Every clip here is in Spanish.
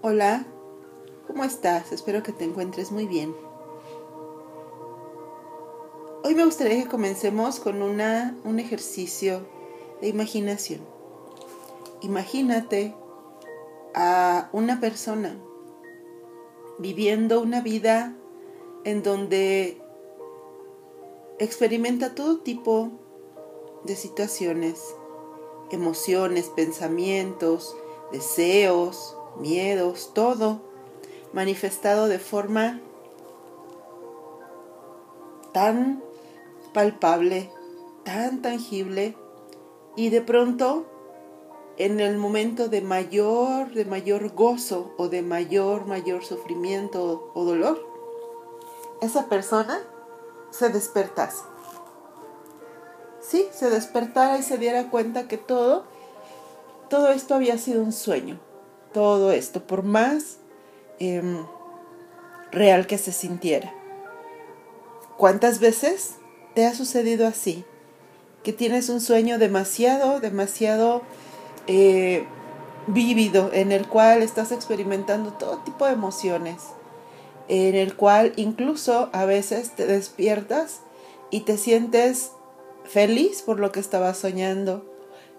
Hola, ¿cómo estás? Espero que te encuentres muy bien. Hoy me gustaría que comencemos con una, un ejercicio de imaginación. Imagínate a una persona viviendo una vida en donde experimenta todo tipo de situaciones, emociones, pensamientos, deseos, miedos, todo manifestado de forma tan palpable, tan tangible y de pronto en el momento de mayor de mayor gozo o de mayor mayor sufrimiento o dolor esa persona se despertase. Sí, se despertara y se diera cuenta que todo todo esto había sido un sueño. Todo esto, por más em, real que se sintiera. ¿Cuántas veces te ha sucedido así? Que tienes un sueño demasiado, demasiado eh, vívido, en el cual estás experimentando todo tipo de emociones, en el cual incluso a veces te despiertas y te sientes feliz por lo que estabas soñando,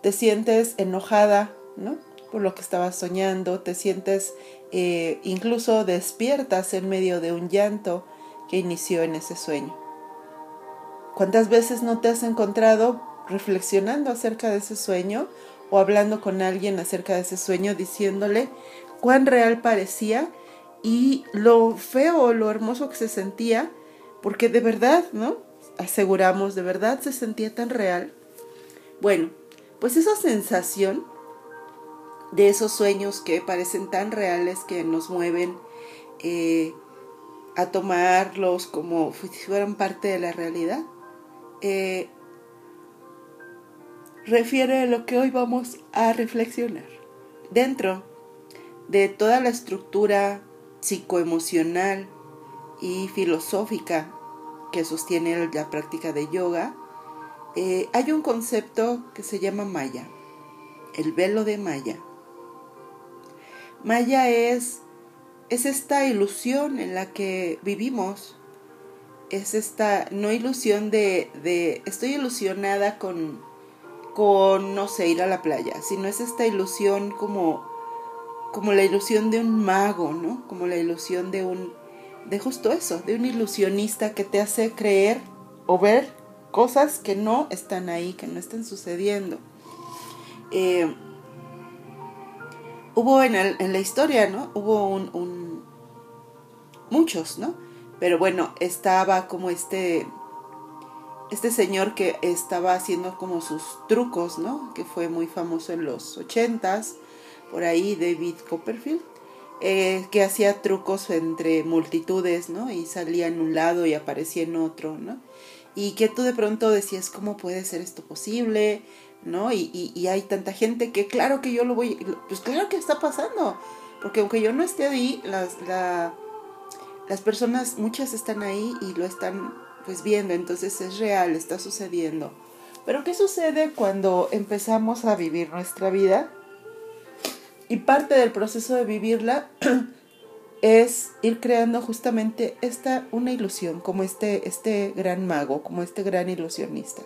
te sientes enojada, ¿no? Por lo que estabas soñando, te sientes eh, incluso despiertas en medio de un llanto que inició en ese sueño. ¿Cuántas veces no te has encontrado reflexionando acerca de ese sueño o hablando con alguien acerca de ese sueño diciéndole cuán real parecía y lo feo o lo hermoso que se sentía, porque de verdad, ¿no? Aseguramos, de verdad se sentía tan real. Bueno, pues esa sensación de esos sueños que parecen tan reales que nos mueven eh, a tomarlos como si fueran parte de la realidad, eh, refiere a lo que hoy vamos a reflexionar. Dentro de toda la estructura psicoemocional y filosófica que sostiene la práctica de yoga, eh, hay un concepto que se llama Maya, el velo de Maya. Maya es, es esta ilusión en la que vivimos, es esta, no ilusión de, de estoy ilusionada con, con, no sé, ir a la playa, sino es esta ilusión como, como la ilusión de un mago, ¿no? Como la ilusión de un, de justo eso, de un ilusionista que te hace creer o ver cosas que no están ahí, que no están sucediendo. Eh, hubo en, en, la historia, ¿no? Hubo un, un, muchos, ¿no? Pero bueno, estaba como este, este señor que estaba haciendo como sus trucos, ¿no? Que fue muy famoso en los ochentas, por ahí David Copperfield, eh, que hacía trucos entre multitudes, ¿no? Y salía en un lado y aparecía en otro, ¿no? y que tú de pronto decías, ¿cómo puede ser esto posible? ¿No? Y, y, hay tanta gente que claro que yo lo voy, pues claro que está pasando, porque aunque yo no esté ahí, las, la, las personas, muchas están ahí y lo están pues viendo, entonces es real, está sucediendo. Pero ¿qué sucede cuando empezamos a vivir nuestra vida? Y parte del proceso de vivirla es ir creando justamente esta una ilusión, como este, este gran mago, como este gran ilusionista,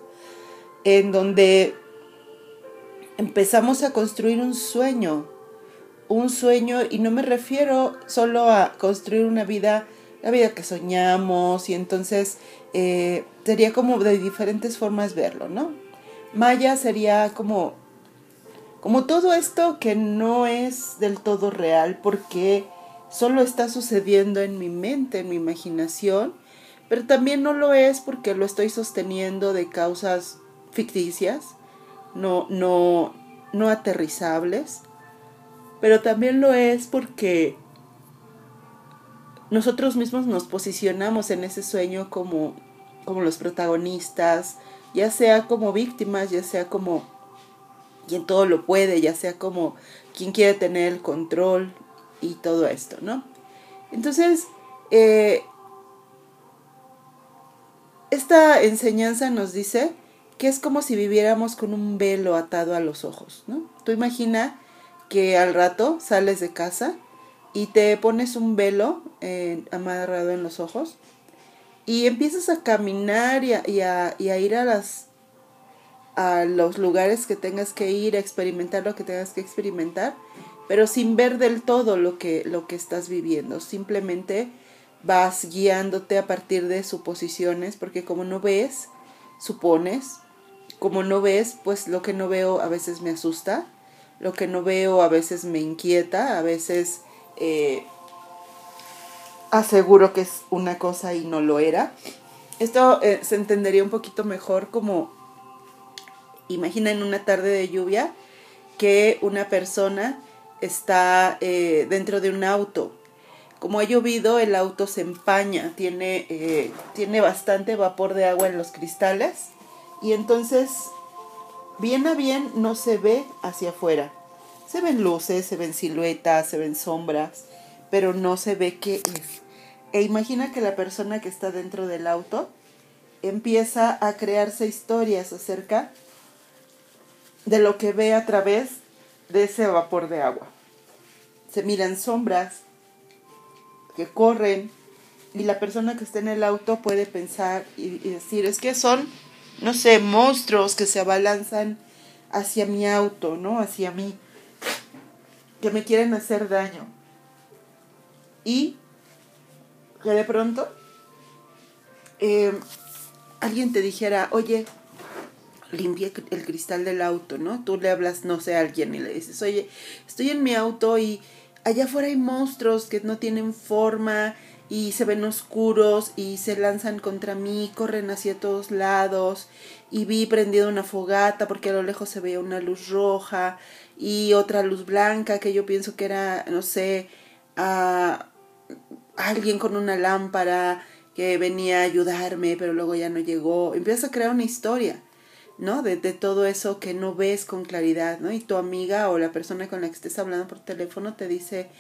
en donde empezamos a construir un sueño, un sueño, y no me refiero solo a construir una vida, la vida que soñamos, y entonces eh, sería como de diferentes formas verlo, ¿no? Maya sería como, como todo esto que no es del todo real, porque solo está sucediendo en mi mente, en mi imaginación, pero también no lo es porque lo estoy sosteniendo de causas ficticias, no, no, no aterrizables, pero también lo es porque nosotros mismos nos posicionamos en ese sueño como, como los protagonistas, ya sea como víctimas, ya sea como quien todo lo puede, ya sea como quien quiere tener el control y todo esto, ¿no? Entonces, eh, esta enseñanza nos dice que es como si viviéramos con un velo atado a los ojos, ¿no? Tú imagina que al rato sales de casa y te pones un velo eh, amarrado en los ojos y empiezas a caminar y a, ir a las a los lugares que tengas que ir, a experimentar lo que tengas que experimentar, pero sin ver del todo lo que, lo que estás viviendo. Simplemente vas guiándote a partir de suposiciones, porque como no ves, supones, como no ves, pues lo que no veo a veces me asusta, lo que no veo a veces me inquieta, a veces eh, aseguro que es una cosa y no lo era. Esto eh, se entendería un poquito mejor como, imagina en una tarde de lluvia que una persona está eh, dentro de un auto. Como ha llovido, el auto se empaña, tiene, tiene bastante vapor de agua en los cristales y entonces, bien a bien, no se ve hacia afuera. Se ven luces, se ven siluetas, se ven sombras, pero no se ve qué es. E imagina que la persona que está dentro del auto empieza a crearse historias acerca de lo que ve a través de ese vapor de agua. Se miran sombras que corren y la persona que está en el auto puede pensar y, decir, es que son no sé, monstruos que se abalanzan hacia mi auto, ¿no? Hacia mí, que me quieren hacer daño. Y que de pronto eh, alguien te dijera, oye, limpia el cristal del auto, ¿no? Tú le hablas, no sé, a alguien y le dices, oye, estoy en mi auto y allá afuera hay monstruos que no tienen forma y se ven oscuros y se lanzan contra mí, corren hacia todos lados y vi prendida una fogata porque a lo lejos se veía una luz roja y otra luz blanca que yo pienso que era, no sé, a alguien con una lámpara que venía a ayudarme pero luego ya no llegó. Empiezas a crear una historia, ¿no? De, de todo eso que no ves con claridad, ¿no? Y tu amiga o la persona con la que estés hablando por teléfono te dice,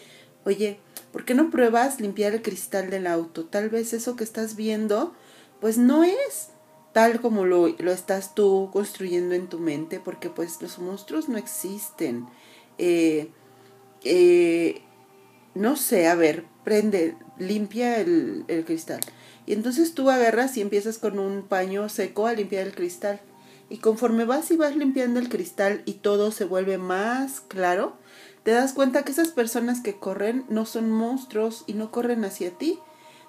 oye, ¿por qué no pruebas limpiar el cristal del auto? Tal vez eso que estás viendo, pues no es tal como lo, lo estás tú construyendo en tu mente, porque pues los monstruos no existen. Eh, eh, no sé, a ver, prende, limpia el, el cristal. Y entonces tú agarras y empiezas con un paño seco a limpiar el cristal. Y conforme vas y vas limpiando el cristal y todo se vuelve más claro, te das cuenta que esas personas que corren no son monstruos y no corren hacia ti.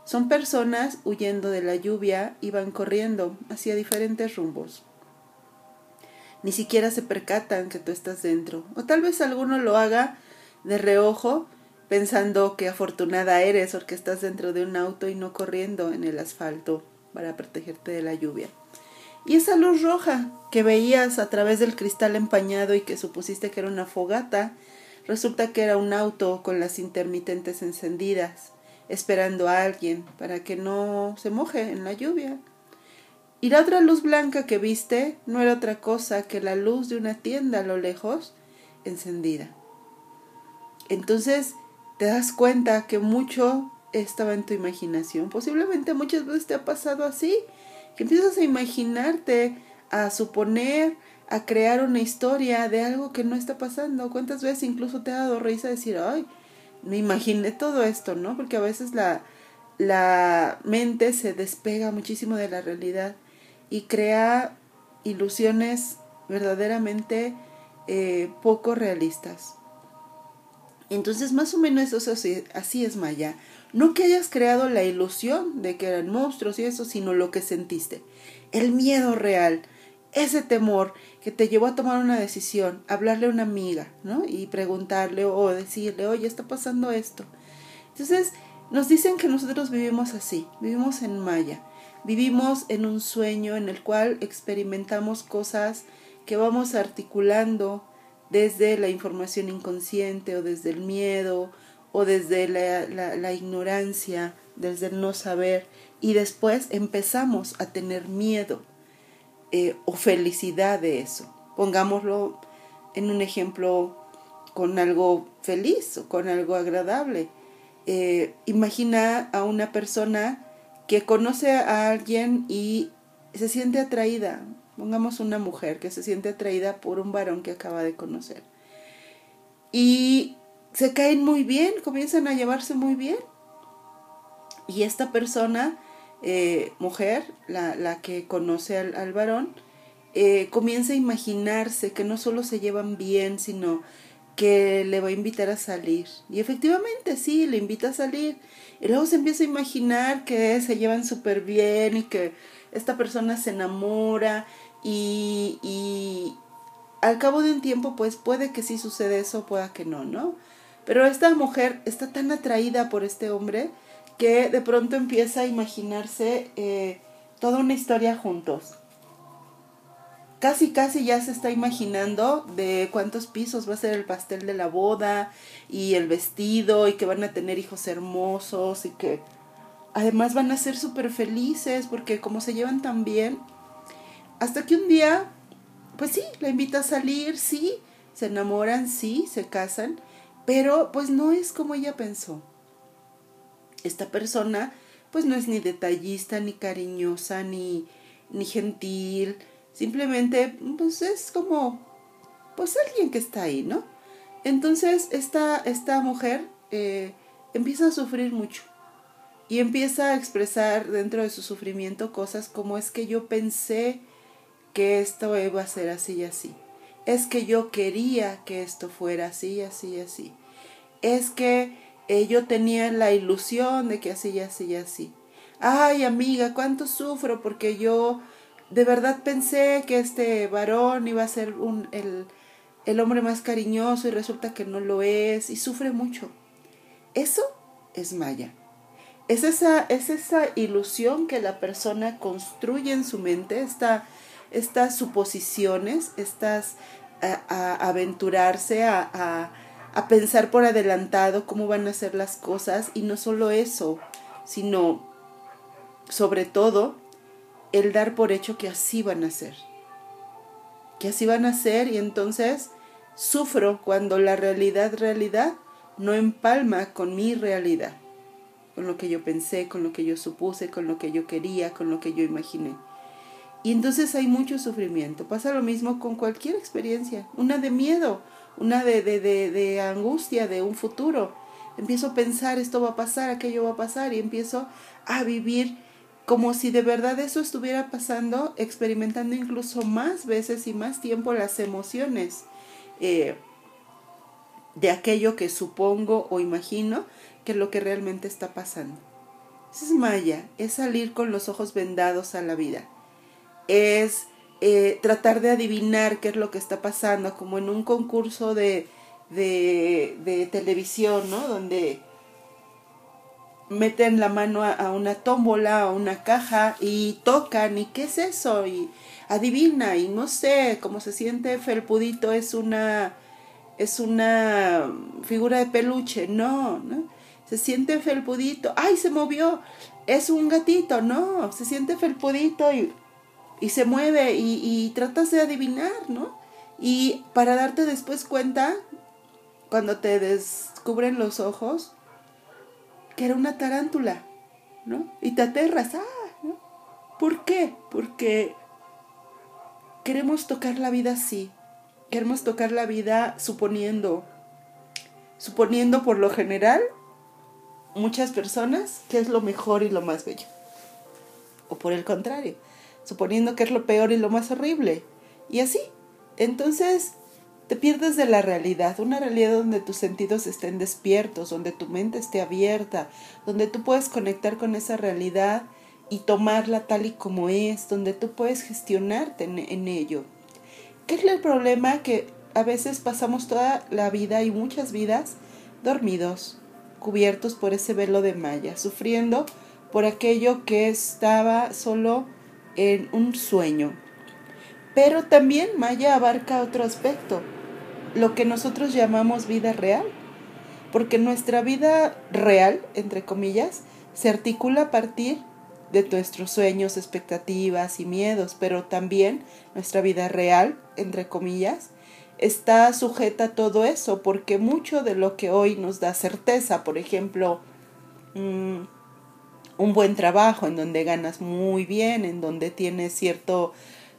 Son personas huyendo de la lluvia y van corriendo hacia diferentes rumbos. Ni siquiera se percatan que tú estás dentro. O tal vez alguno lo haga de reojo, pensando que afortunada eres porque estás dentro de un auto y no corriendo en el asfalto para protegerte de la lluvia. Y esa luz roja que veías a través del cristal empañado y que supusiste que era una fogata, Resulta que era un auto con las intermitentes encendidas, esperando a alguien para que no se moje en la lluvia. Y la otra luz blanca que viste no era otra cosa que la luz de una tienda a lo lejos encendida. Entonces te das cuenta que mucho estaba en tu imaginación. Posiblemente muchas veces te ha pasado así, que empiezas a imaginarte, a suponer, a crear una historia de algo que no está pasando. ¿Cuántas veces incluso te ha dado risa decir, ay, me imaginé todo esto, ¿no? Porque a veces la, la mente se despega muchísimo de la realidad y crea ilusiones verdaderamente eh, poco realistas. Entonces, más o menos eso así, así es Maya. No que hayas creado la ilusión de que eran monstruos y eso, sino lo que sentiste. El miedo real, ese temor que te llevó a tomar una decisión, hablarle a una amiga, ¿no? Y preguntarle o decirle, oye, está pasando esto. Entonces, nos dicen que nosotros vivimos así, vivimos en Maya, vivimos en un sueño en el cual experimentamos cosas que vamos articulando desde la información inconsciente o desde el miedo o desde la, la ignorancia, desde el no saber y después empezamos a tener miedo eh, o felicidad de eso. Pongámoslo en un ejemplo con algo feliz o con algo agradable. Eh, imagina a una persona que conoce a alguien y se siente atraída. Pongamos una mujer que se siente atraída por un varón que acaba de conocer. Y se caen muy bien, comienzan a llevarse muy bien. Y esta persona, eh, mujer, la, la, que conoce al, al varón, eh, comienza a imaginarse que no solo se llevan bien, sino que le va a invitar a salir. Y efectivamente, sí, le invita a salir. Y luego se empieza a imaginar que se llevan súper bien y que esta persona se enamora y, y al cabo de un tiempo, pues puede que sí sucede eso, pueda que no, ¿no? Pero esta mujer está tan atraída por este hombre que de pronto empieza a imaginarse eh, toda una historia juntos. Casi, casi ya se está imaginando de cuántos pisos va a ser el pastel de la boda y el vestido y que van a tener hijos hermosos y que además van a ser súper felices porque como se llevan tan bien, hasta que un día, pues sí, la invita a salir, sí, se enamoran, sí, se casan, pero pues no es como ella pensó. Esta persona pues no es ni detallista, ni cariñosa, ni, ni gentil, simplemente pues es como pues alguien que está ahí, ¿no? Entonces esta, esta mujer eh, empieza a sufrir mucho y empieza a expresar dentro de su sufrimiento cosas como es que yo pensé que esto iba a ser así y así es que yo quería que esto fuera así, así, así. Es que eh, yo tenía la ilusión de que así, así, así. Ay, amiga, cuánto sufro porque yo de verdad pensé que este varón iba a ser un, el, el hombre más cariñoso y resulta que no lo es y sufre mucho. Eso es Maya. Es esa, es esa ilusión que la persona construye en su mente, esta, estas suposiciones, estas a, aventurarse, a, pensar por adelantado cómo van a ser las cosas y no solo eso, sino sobre todo el dar por hecho que así van a ser, que así van a ser y entonces sufro cuando la realidad, realidad, no empalma con mi realidad, con lo que yo pensé, con lo que yo supuse, con lo que yo quería, con lo que yo imaginé. Y entonces hay mucho sufrimiento. Pasa lo mismo con cualquier experiencia. Una de miedo, una de, de, de, angustia, de un futuro. Empiezo a pensar, esto va a pasar, aquello va a pasar, y empiezo a vivir como si de verdad eso estuviera pasando, experimentando incluso más veces y más tiempo las emociones eh, de aquello que supongo o imagino que es lo que realmente está pasando. Eso es Maya, es salir con los ojos vendados a la vida es eh, tratar de adivinar qué es lo que está pasando, como en un concurso de, de, televisión, ¿no? Donde meten la mano a, una tómbola, a una caja y tocan y qué es eso y adivina y no sé cómo se siente felpudito es una es una figura de peluche no no se siente felpudito ay se movió es un gatito no se siente felpudito y y se mueve y, y tratas de adivinar, ¿no? Y para darte después cuenta, cuando te descubren los ojos, que era una tarántula, ¿no? Y te aterras, ah, ¿no? ¿Por qué? Porque queremos tocar la vida así, queremos tocar la vida suponiendo, suponiendo por lo general, muchas personas que es lo mejor y lo más bello. O por el contrario, suponiendo que es lo peor y lo más horrible. Y así. Entonces te pierdes de la realidad, una realidad donde tus sentidos estén despiertos, donde tu mente esté abierta, donde tú puedes conectar con esa realidad y tomarla tal y como es, donde tú puedes gestionarte en, en ello. ¿Qué es el problema? Que a veces pasamos toda la vida y muchas vidas dormidos, cubiertos por ese velo de malla, sufriendo por aquello que estaba solo en un sueño. Pero también Maya abarca otro aspecto, lo que nosotros llamamos vida real, porque nuestra vida real, entre comillas, se articula a partir de nuestros sueños, expectativas y miedos, pero también nuestra vida real, entre comillas, está sujeta a todo eso, porque mucho de lo que hoy nos da certeza, por ejemplo, mm, un buen trabajo, en donde ganas muy bien, en donde tienes cierto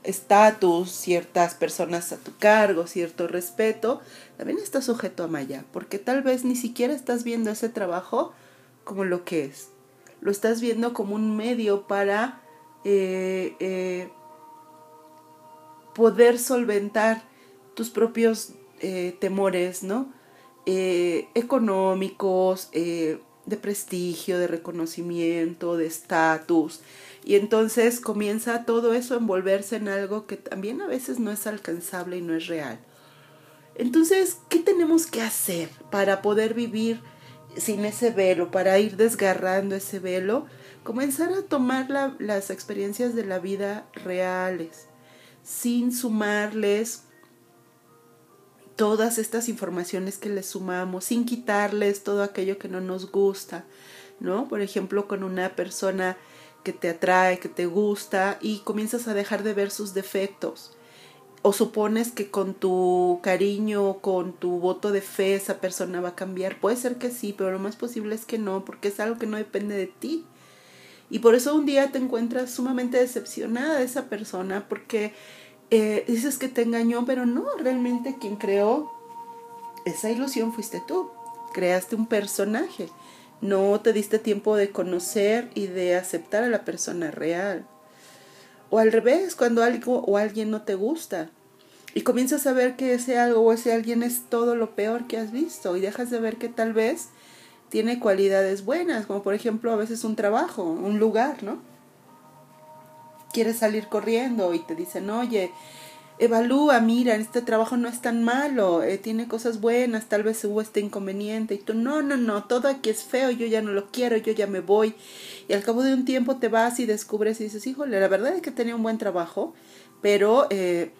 estatus, ciertas personas a tu cargo, cierto respeto, también está sujeto a Maya, porque tal vez ni siquiera estás viendo ese trabajo como lo que es. Lo estás viendo como un medio para eh, eh, poder solventar tus propios eh, temores, ¿no? económicos, de prestigio, de reconocimiento, de estatus. Y entonces comienza todo eso a envolverse en algo que también a veces no es alcanzable y no es real. Entonces, ¿qué tenemos que hacer para poder vivir sin ese velo, para ir desgarrando ese velo? Comenzar a tomar las experiencias de la vida reales, sin sumarles todas estas informaciones que les sumamos, sin quitarles todo aquello que no nos gusta, ¿no? Por ejemplo, con una persona que te atrae, que te gusta y comienzas a dejar de ver sus defectos o supones que con tu cariño, con tu voto de fe esa persona va a cambiar. Puede ser que sí, pero lo más posible es que no, porque es algo que no depende de ti. Y por eso un día te encuentras sumamente decepcionada de esa persona, porque eh, dices que te engañó, pero no, realmente quien creó esa ilusión fuiste tú. Creaste un personaje. No te diste tiempo de conocer y de aceptar a la persona real. O al revés, cuando algo o alguien no te gusta y comienzas a ver que ese algo o ese alguien es todo lo peor que has visto y dejas de ver que tal vez tiene cualidades buenas, como por ejemplo a veces un trabajo, un lugar, ¿no? Quieres salir corriendo y te dicen, oye, evalúa, mira, este trabajo no es tan malo, eh, tiene cosas buenas, tal vez hubo este inconveniente, y tú, no, no, no, todo aquí es feo, yo ya no lo quiero, yo ya me voy, y al cabo de un tiempo te vas y descubres y dices, híjole, la verdad es que tenía un buen trabajo, pero eh,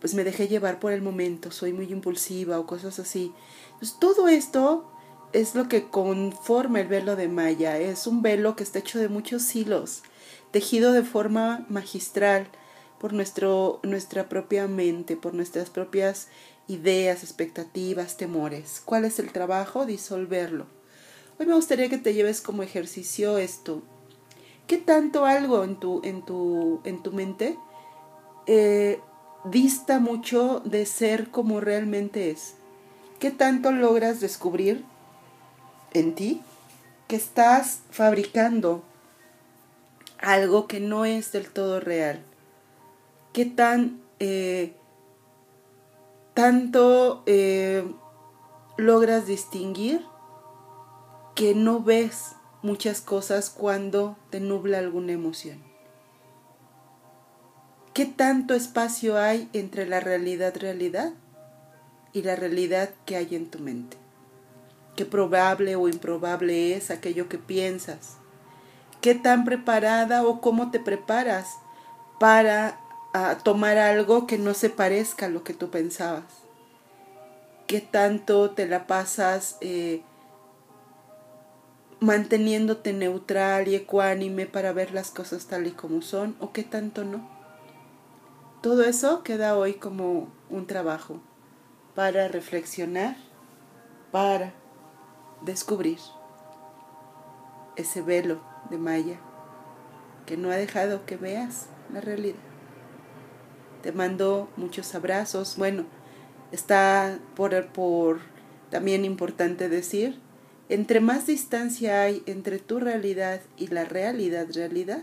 pues me dejé llevar por el momento, soy muy impulsiva o cosas así. Pues todo esto es lo que conforma el velo de Maya, es un velo que está hecho de muchos hilos, tejido de forma magistral, por nuestro, nuestra propia mente, por nuestras propias ideas, expectativas, temores. ¿Cuál es el trabajo? Disolverlo. Hoy me gustaría que te lleves como ejercicio esto. ¿Qué tanto algo en tu, en tu, en tu mente eh, dista mucho de ser como realmente es? ¿Qué tanto logras descubrir en ti que estás fabricando algo que no es del todo real? qué tan eh, tanto eh, logras distinguir que no ves muchas cosas cuando te nubla alguna emoción. ¿Qué tanto espacio hay entre la realidad realidad y la realidad que hay en tu mente? ¿Qué probable o improbable es aquello que piensas? ¿Qué tan preparada o cómo te preparas para a tomar algo que no se parezca a lo que tú pensabas. ¿Qué tanto te la pasas eh, manteniéndote neutral y ecuánime para ver las cosas tal y como son o qué tanto no? Todo eso queda hoy como un trabajo para reflexionar, para descubrir ese velo de Maya que no ha dejado que veas la realidad. Te mando muchos abrazos. Bueno, está por, por también importante decir, entre más distancia hay entre tu realidad y la realidad realidad,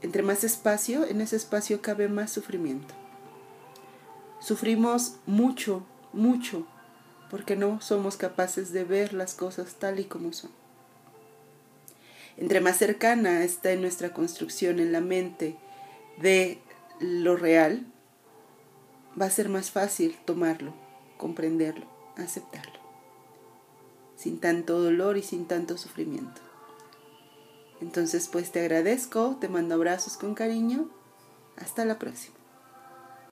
entre más espacio, en ese espacio cabe más sufrimiento. Sufrimos mucho, mucho, porque no somos capaces de ver las cosas tal y como son. Entre más cercana está nuestra construcción en la mente de lo real, va a ser más fácil tomarlo, comprenderlo, aceptarlo, sin tanto dolor y sin tanto sufrimiento. Entonces, pues te agradezco, te mando abrazos con cariño. Hasta la próxima.